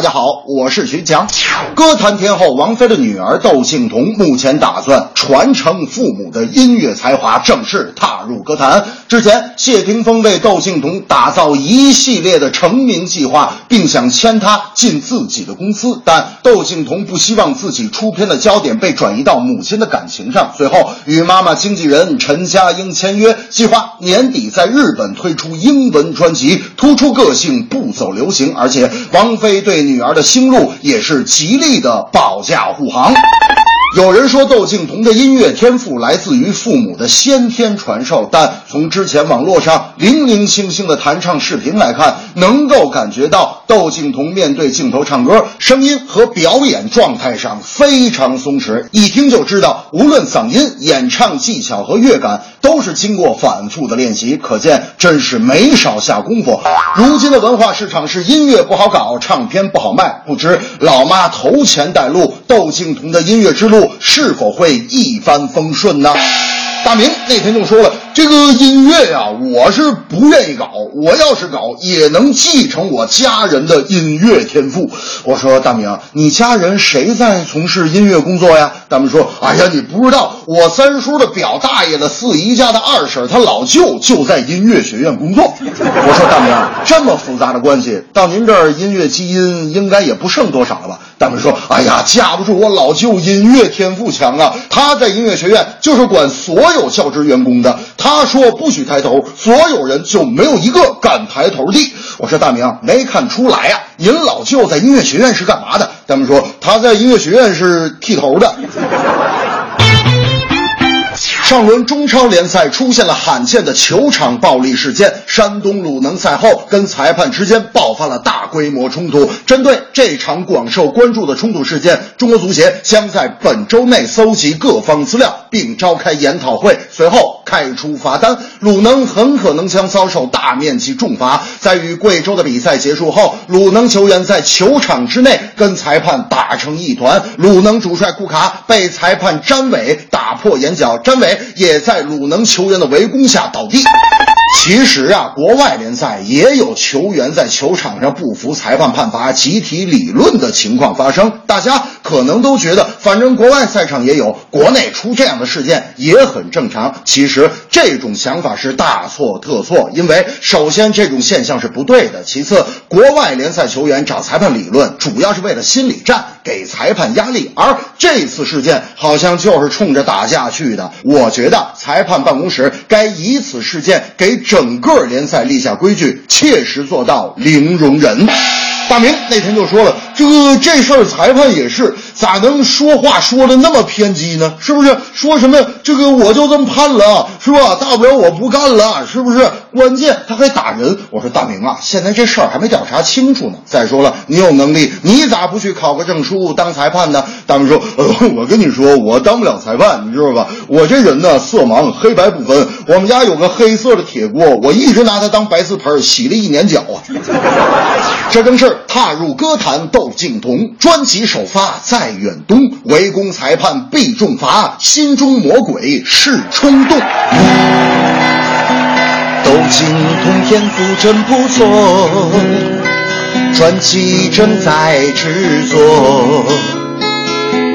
大家好，我是徐强。歌坛天后王菲的女儿窦靖童目前打算传承父母的音乐才华，正式踏入歌坛。之前，谢霆锋为窦靖童打造一系列的成名计划，并想签她进自己的公司，但窦靖童不希望自己出片的焦点被转移到母亲的感情上，随后与妈妈经纪人陈嘉英签约，计划年底在日本推出英文专辑，突出个性，不走流行。而且，王菲对女儿的星路也是极力的保驾护航。有人说窦靖童的音乐天赋来自于父母的先天传授，但从之前网络上零零星星的弹唱视频来看，能够感觉到窦靖童面对镜头唱歌，声音和表演状态上非常松弛，一听就知道，无论嗓音、演唱技巧和乐感，都是经过反复的练习，可见真是没少下功夫。如今的文化市场是音乐不好搞，唱片不好卖，不知老妈投钱带路，窦靖童的音乐之路。是否会一帆风顺呢？大明那天就说了，这个音乐呀，我是不愿意搞。我要是搞，也能继承我家人的音乐天赋。我说大明，你家人谁在从事音乐工作呀？大明说，哎呀，你不知道，我三叔的表大爷的四姨家的二婶，他老舅就在音乐学院工作。我说大明，这么复杂的关系，到您这儿音乐基因应该也不剩多少了吧？大明说，哎呀，架不住我老舅音乐天赋强啊！他在音乐学院就是管所有教职员工的，他他说不许抬头，所有人就没有一个敢抬头的。我说大明，没看出来呀，您老舅在音乐学院是干嘛的？他们说他在音乐学院是剃头的。上轮中超联赛出现了罕见的球场暴力事件，山东鲁能赛后跟裁判之间爆发了大规模冲突。针对这场广受关注的冲突事件，中国足协将在本周内搜集各方资料，并召开研讨会，随后开出罚单。鲁能很可能将遭受大面积重罚。在与贵州的比赛结束后，鲁能球员在球场之内跟裁判打成一团，鲁能主帅库卡被裁判詹伟打破眼角，詹伟。也在鲁能球员的围攻下倒地。其实啊，国外联赛也有球员在球场上不服裁判判罚、集体理论的情况发生。大家可能都觉得，反正国外赛场也有，国内出这样的事件也很正常。其实这种想法是大错特错，因为首先这种现象是不对的，其次国外联赛球员找裁判理论主要是为了心理战，给裁判压力，而这次事件好像就是冲着打架去的。我觉得裁判办公室该以此事件给。整个联赛立下规矩，切实做到零容忍。大明那天就说了，这个这事儿裁判也是。咋能说话说的那么偏激呢？是不是说什么这个我就这么判了，是吧？大不了我不干了，是不是？关键他还打人。我说大明啊，现在这事儿还没调查清楚呢。再说了，你有能力，你咋不去考个证书当裁判呢？大明说，呃，我跟你说，我当不了裁判，你知道吧？我这人呢，色盲，黑白不分。我们家有个黑色的铁锅，我一直拿它当白瓷盆洗了一年脚啊。这正是踏入歌坛窦靖童专辑首发在。远东围攻裁判必重罚，心中魔鬼是冲动。窦靖童天赋真不错，传奇正在制作，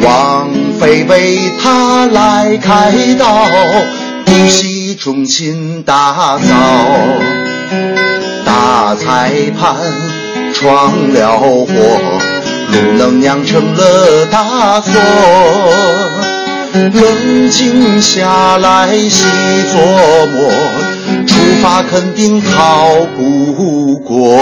王菲为他来开刀，一系重新打造，大裁判闯了祸。不能酿成了大错，冷静下来细琢磨，出发肯定逃不过。